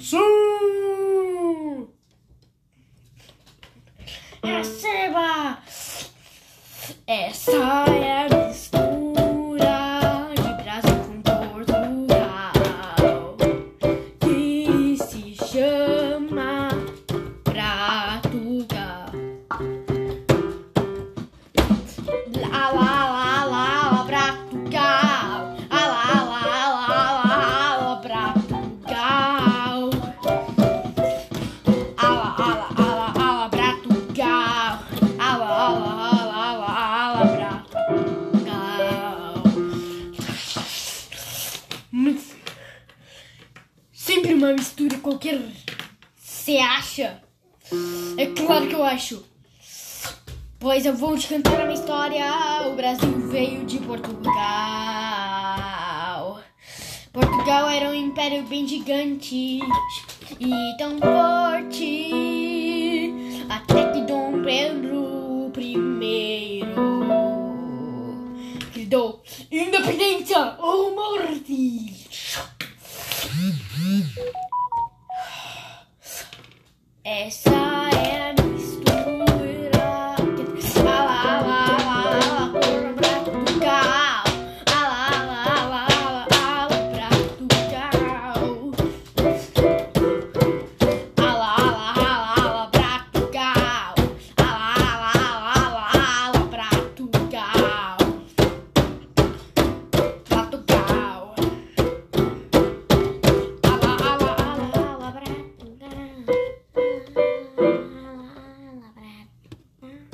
Su! Essa! Essa! Sempre uma mistura qualquer. Você acha? É claro que eu acho. Pois eu vou te contar uma história. O Brasil veio de Portugal. Portugal era um império bem gigante e tão forte. Até que Dom Pedro I Aldo, indipendenza o morti. Essa eh,